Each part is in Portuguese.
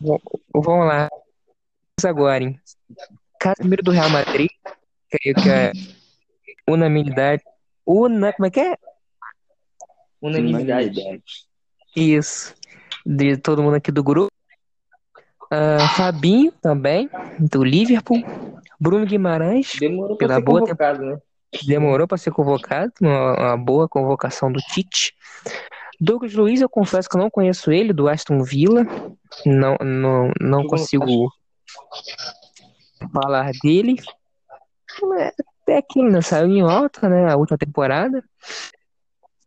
Vamos lá. Agora, hein? Casemiro do Real Madrid, creio que é unanimidade. Una, como é que é? Unanimidade. Isso. De todo mundo aqui do grupo. Uh, Fabinho também, do Liverpool. Bruno Guimarães. Demorou pra ser boa convocado, né? Demorou para ser convocado, uma, uma, boa convocação do Tite. Douglas Luiz, eu confesso que eu não conheço ele, do Aston Villa. Não, não, não consigo falar dele. É aquilo, né? Saiu em alta, né? A última temporada.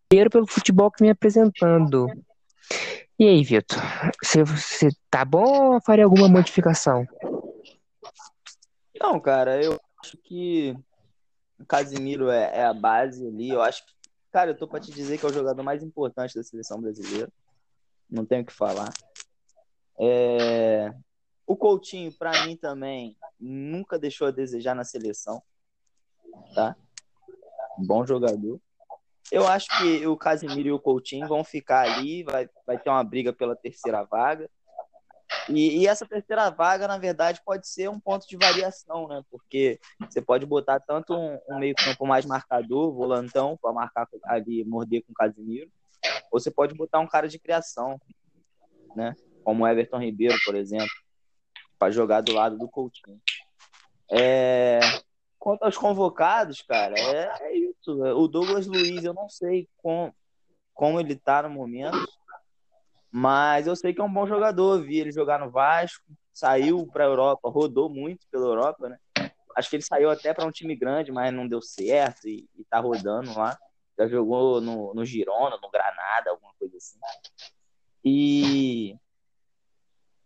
Primeiro pelo futebol que vem apresentando. E aí, Vitor? Você tá bom ou faria alguma modificação? Não, cara, eu acho que o Casimiro é, é, a base ali. Eu acho que, cara, eu tô pra te dizer que é o jogador mais importante da seleção brasileira. Não tenho o que falar. É... O Coutinho, para mim também, nunca deixou a desejar na seleção. Tá? Bom jogador. Eu acho que o Casimiro e o Coutinho vão ficar ali, vai, vai ter uma briga pela terceira vaga. E, e, essa terceira vaga, na verdade, pode ser um ponto de variação, né? Porque você pode botar tanto um, um meio-campo mais marcador, volantão, para marcar ali, morder com o Casimiro, ou você pode botar um cara de criação, né? Como Everton Ribeiro, por exemplo, para jogar do lado do Coutinho. É... Quanto aos convocados, cara, é, é isso. O Douglas Luiz, eu não sei com, como ele tá no momento mas eu sei que é um bom jogador. Vi ele jogar no Vasco, saiu para a Europa, rodou muito pela Europa, né? Acho que ele saiu até para um time grande, mas não deu certo e, e tá rodando lá. Já jogou no, no Girona, no Granada, alguma coisa assim. E,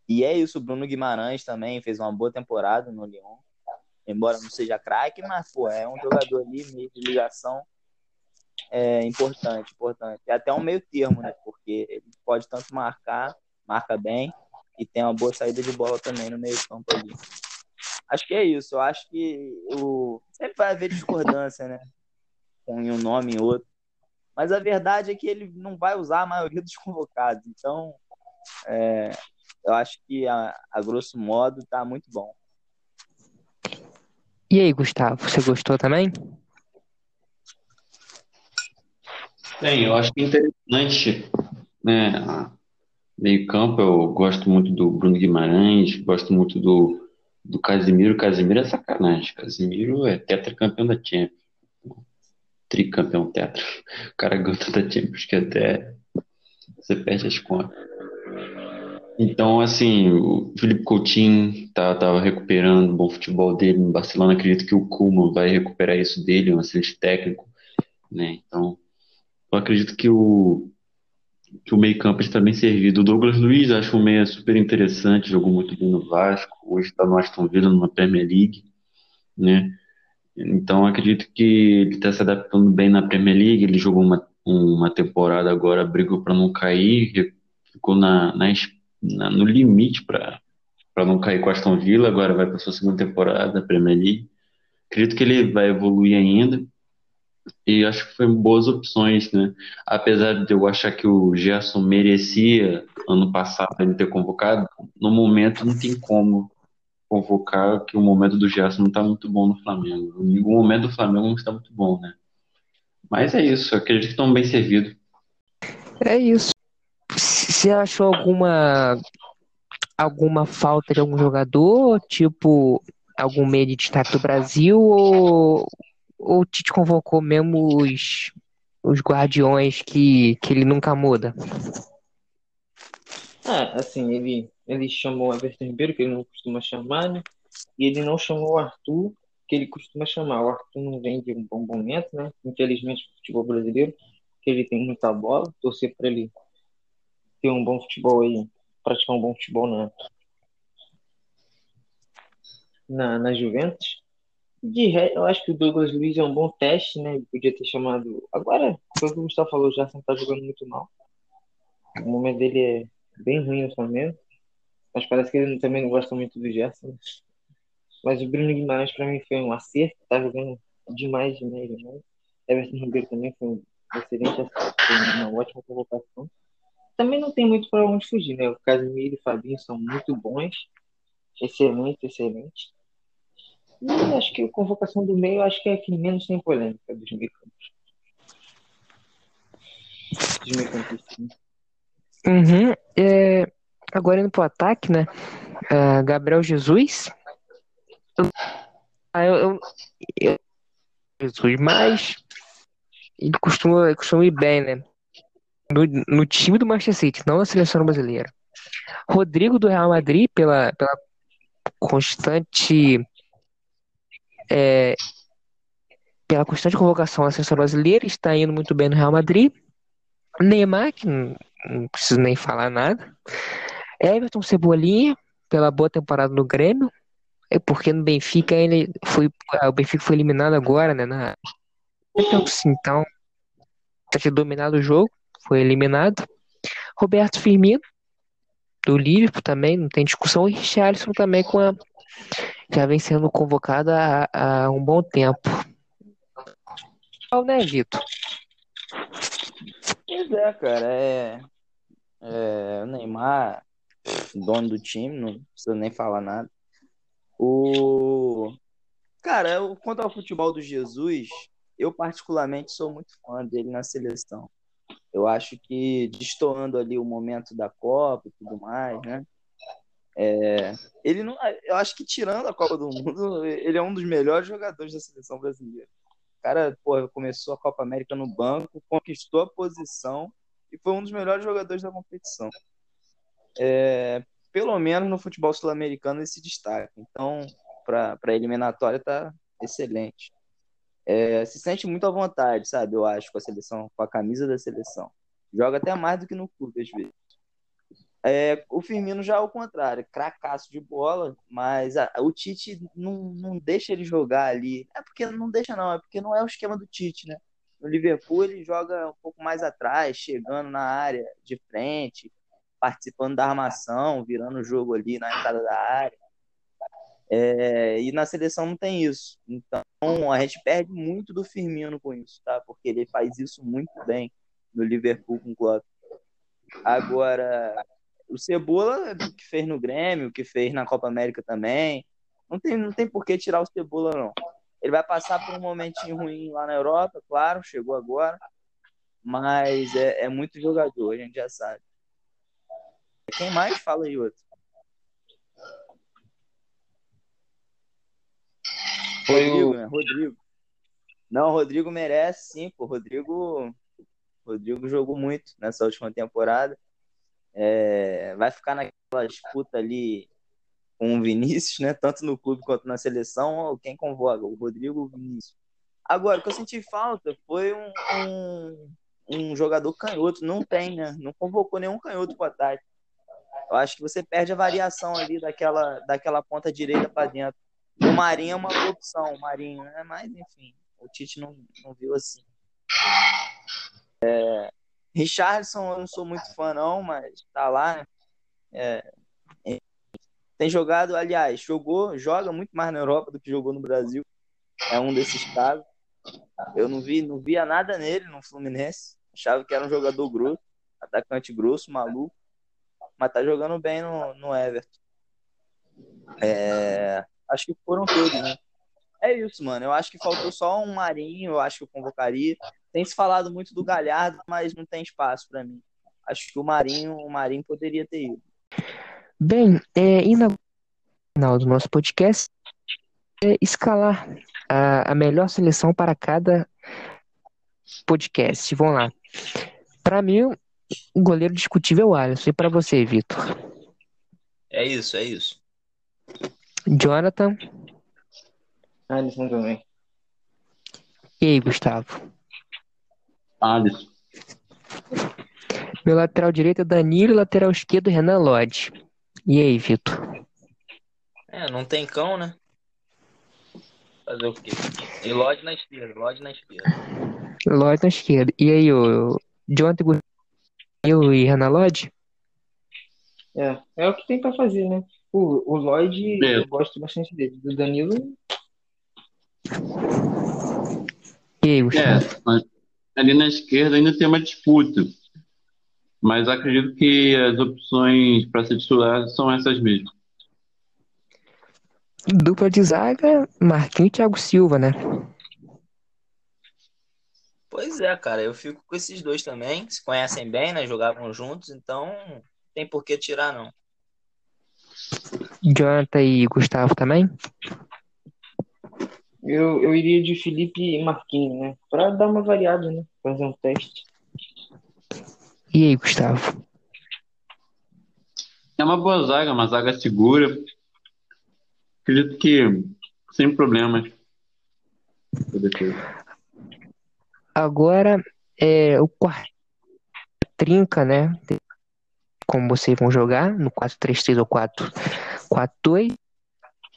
e é isso. O Bruno Guimarães também fez uma boa temporada no Lyon. Embora não seja craque, mas pô, é um jogador ali, meio de ligação é importante, importante. É até um meio termo, né? Porque ele pode tanto marcar, marca bem, e tem uma boa saída de bola também no meio campo ali. Acho que é isso. Eu acho que o... sempre vai haver discordância, né? Com um nome e outro. Mas a verdade é que ele não vai usar a maioria dos convocados. Então, é... eu acho que, a, a grosso modo, tá muito bom. E aí, Gustavo, você gostou também? Bem, eu acho que é interessante, né? Meio campo, eu gosto muito do Bruno Guimarães, gosto muito do, do Casimiro. Casimiro é sacanagem. Casimiro é tetracampeão da Champions. Tricampeão tetra. O cara ganhou da Champions que até você perde as contas. Então, assim, o Felipe Coutinho tá, recuperando o bom futebol dele no Barcelona. Acredito que o Koeman vai recuperar isso dele, um excelente técnico, né? Então, eu acredito que o, que o meio campo está bem servido. O Douglas Luiz, acho um meia super interessante, jogou muito bem no Vasco, hoje está no Aston Villa, numa Premier League, né? Então acredito que ele está se adaptando bem na Premier League, ele jogou uma, uma temporada agora, brigou para não cair, ficou na, na, na no limite para não cair com o Aston Villa, agora vai para sua segunda temporada da Premier League. Acredito que ele vai evoluir ainda e acho que foi boas opções, né? Apesar de eu achar que o Gerson merecia ano passado ele ter convocado, no momento não tem como convocar que o momento do Gerson não está muito bom no Flamengo. O momento do Flamengo não está muito bom, né? Mas é isso, acredito que estão bem servidos. É isso. Você achou alguma alguma falta de algum jogador, tipo algum meio de destaque do Brasil ou ou o Tite convocou mesmo os, os guardiões que, que ele nunca muda? Ah, assim, ele, ele chamou o Everton Ribeiro, que ele não costuma chamar, né? E ele não chamou o Arthur, que ele costuma chamar. O Arthur não vem de um bom momento, né? Infelizmente, o futebol brasileiro, que ele tem muita bola, torcer para ele ter um bom futebol aí, praticar um bom futebol na, na, na Juventus. De ré, eu acho que o Douglas Luiz é um bom teste, né? Ele podia ter chamado. Agora, foi o que o Gustavo falou, o Gerson tá jogando muito mal. O momento dele é bem ruim no Flamengo. Mas parece que ele também não gosta muito do Gerson. Mas o Bruno Guimarães, pra mim, foi um acerto. Tá jogando demais, demais, demais. Everton Ribeiro também foi um excelente acerto, foi uma ótima convocação. Também não tem muito para onde fugir, né? O Casemiro e o Fabinho são muito bons, excelente, excelente. E acho que a convocação do meio acho que é a que menos tem polêmica dos meio campos. Dos meio campistas. Uhum. É, agora indo pro ataque, né? Uh, Gabriel Jesus. Ah, eu, eu, eu, Jesus, mas ele costuma, costuma ir bem, né? No, no time do Manchester City, não na seleção brasileira. Rodrigo do Real Madrid, pela, pela constante é, pela constante convocação à seleção brasileira, está indo muito bem no Real Madrid. Neymar, que não, não preciso nem falar nada. Everton Cebolinha, pela boa temporada no Grêmio. É porque no Benfica ele foi. O Benfica foi eliminado agora, né? Na então, tá tinha dominado o jogo, foi eliminado. Roberto Firmino, do Liverpool também, não tem discussão. E Richarlison também com a já vem sendo convocada há, há um bom tempo. Né, Vitor? Pois é, cara. É, é, o Neymar, dono do time, não precisa nem falar nada. O. Cara, quanto ao futebol do Jesus, eu particularmente sou muito fã dele na seleção. Eu acho que destoando ali o momento da Copa e tudo mais, né? É, ele não, eu acho que tirando a Copa do Mundo, ele é um dos melhores jogadores da seleção brasileira. O cara, pô, começou a Copa América no banco, conquistou a posição e foi um dos melhores jogadores da competição. É, pelo menos no futebol sul-americano ele se destaca. Então, para a eliminatória tá excelente. É, se sente muito à vontade, sabe? Eu acho com a seleção, com a camisa da seleção. Joga até mais do que no clube às vezes. É, o Firmino já é o contrário, cracaço de bola, mas a, o Tite não, não deixa ele jogar ali. É porque não deixa, não, é porque não é o esquema do Tite, né? No Liverpool ele joga um pouco mais atrás, chegando na área de frente, participando da armação, virando o jogo ali na entrada da área. É, e na seleção não tem isso. Então a gente perde muito do Firmino com isso, tá? Porque ele faz isso muito bem no Liverpool com o Klopp. Agora, o Cebola, que fez no Grêmio, que fez na Copa América também. Não tem, não tem por que tirar o Cebola, não. Ele vai passar por um momentinho ruim lá na Europa, claro, chegou agora. Mas é, é muito jogador, a gente já sabe. Quem mais fala aí, outro? Rodrigo, né? Rodrigo. Não, Rodrigo merece sim, pô. Rodrigo, Rodrigo jogou muito nessa última temporada. É, vai ficar naquela disputa ali com o Vinícius, né? Tanto no clube quanto na seleção, quem convoca? O Rodrigo ou o Vinícius. Agora, o que eu senti falta foi um, um, um, jogador canhoto. Não tem, né? Não convocou nenhum canhoto para ataque. Eu acho que você perde a variação ali daquela, daquela ponta direita para dentro. O Marinho é uma opção, o Marinho, né? Mas, enfim, o Tite não, não viu assim. É, Richardson eu não sou muito fã, não, mas tá lá, né? É, tem jogado, aliás, jogou, joga muito mais na Europa do que jogou no Brasil. É um desses casos. Eu não vi, não via nada nele no Fluminense. Achava que era um jogador grosso, atacante grosso, maluco. Mas tá jogando bem no, no Everton. É, acho que foram todos, né? É isso, mano. Eu acho que faltou só um Marinho, eu acho que eu convocaria. Tem se falado muito do Galhardo, mas não tem espaço para mim. Acho que o Marinho, o Marinho poderia ter ido. Bem, é, indo ao final do nosso podcast, é escalar a, a melhor seleção para cada podcast. Vamos lá. Para mim, o goleiro discutível é o Alisson. E para você, Vitor? É isso, é isso. Jonathan? Alisson também. E aí, Gustavo? Alisson. Meu lateral direito é Danilo e lateral esquerdo Renan Lodge. E aí, Vitor? É, não tem cão, né? Fazer o quê? E Lodge na esquerda, Lodge na esquerda. Lodge na esquerda. E aí, o Jonathan eu e Renan Lodge? É, é o que tem pra fazer, né? O, o Lloyd, é. eu gosto bastante dele. Do Danilo. E aí, Gustavo? É, ali na esquerda ainda tem uma disputa. Mas acredito que as opções para ser titular são essas mesmo. Dupla de zaga, Marquinhos e Thiago Silva, né? Pois é, cara, eu fico com esses dois também. Se conhecem bem, né? Jogavam juntos, então não tem por que tirar, não. Jonathan e Gustavo também? Eu, eu iria de Felipe e Marquinhos, né? Pra dar uma variada, né? Fazer um teste. E aí, Gustavo? É uma boa zaga, uma zaga segura. Acredito que sem problemas. Agora é o quarto trinca, né? Como vocês vão jogar no 4-3-3 ou 4-4-2.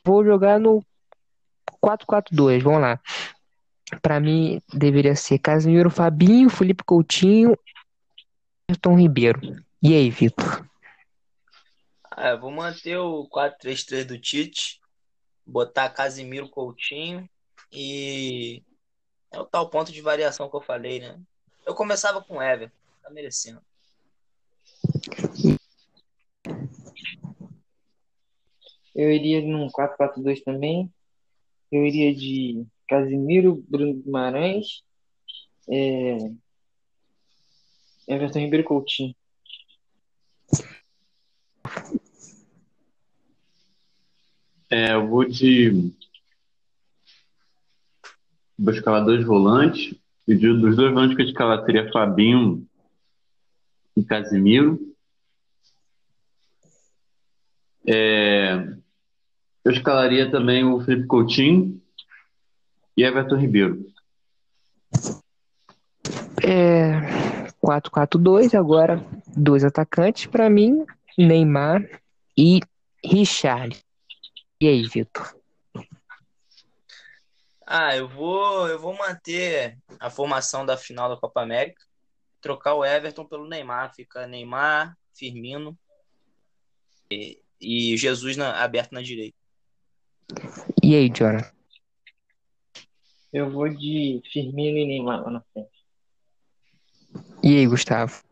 Vou jogar no 4-4-2, vamos lá. Para mim, deveria ser Casimiro Fabinho, Felipe Coutinho Tom Ribeiro. E aí, Vitor? Ah, vou manter o 4-3-3 do Tite, botar Casimiro Coutinho e é o tal ponto de variação que eu falei, né? Eu começava com Ever, tá merecendo. Eu iria num 4-4-2 também. Eu iria de Casimiro, Bruno Guimarães, é... Everton Ribeiro Coutinho. É, eu vou de. Vou escalar dois volantes. E dos dois volantes que eu escalar seria Fabinho e Casimiro. É, eu escalaria também o Felipe Coutinho e Everton Ribeiro. É 4-4-2, agora dois atacantes para mim, Neymar e Richard. E aí, Vitor? Ah, eu vou, eu vou manter a formação da final da Copa América, trocar o Everton pelo Neymar, fica Neymar, Firmino e, e Jesus na, aberto na direita. E aí, Jonathan? Eu vou de Firmino e Neymar lá na frente. E aí, Gustavo?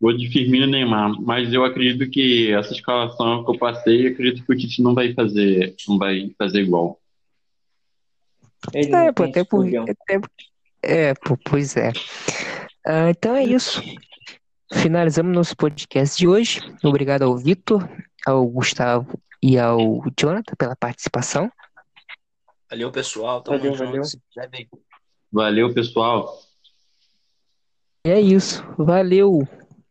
Vou de Firmino e Neymar, mas eu acredito que essa escalação que eu passei, acredito que o Tite não vai fazer, não vai fazer igual. Ele É, pô, tem até por, até, é, pô, pois é. Ah, então é isso. Finalizamos nosso podcast de hoje. Obrigado ao Vitor, ao Gustavo e ao Jonathan pela participação. Valeu, pessoal. Tamo Valeu, junto. valeu. Valeu, pessoal. É isso. Valeu!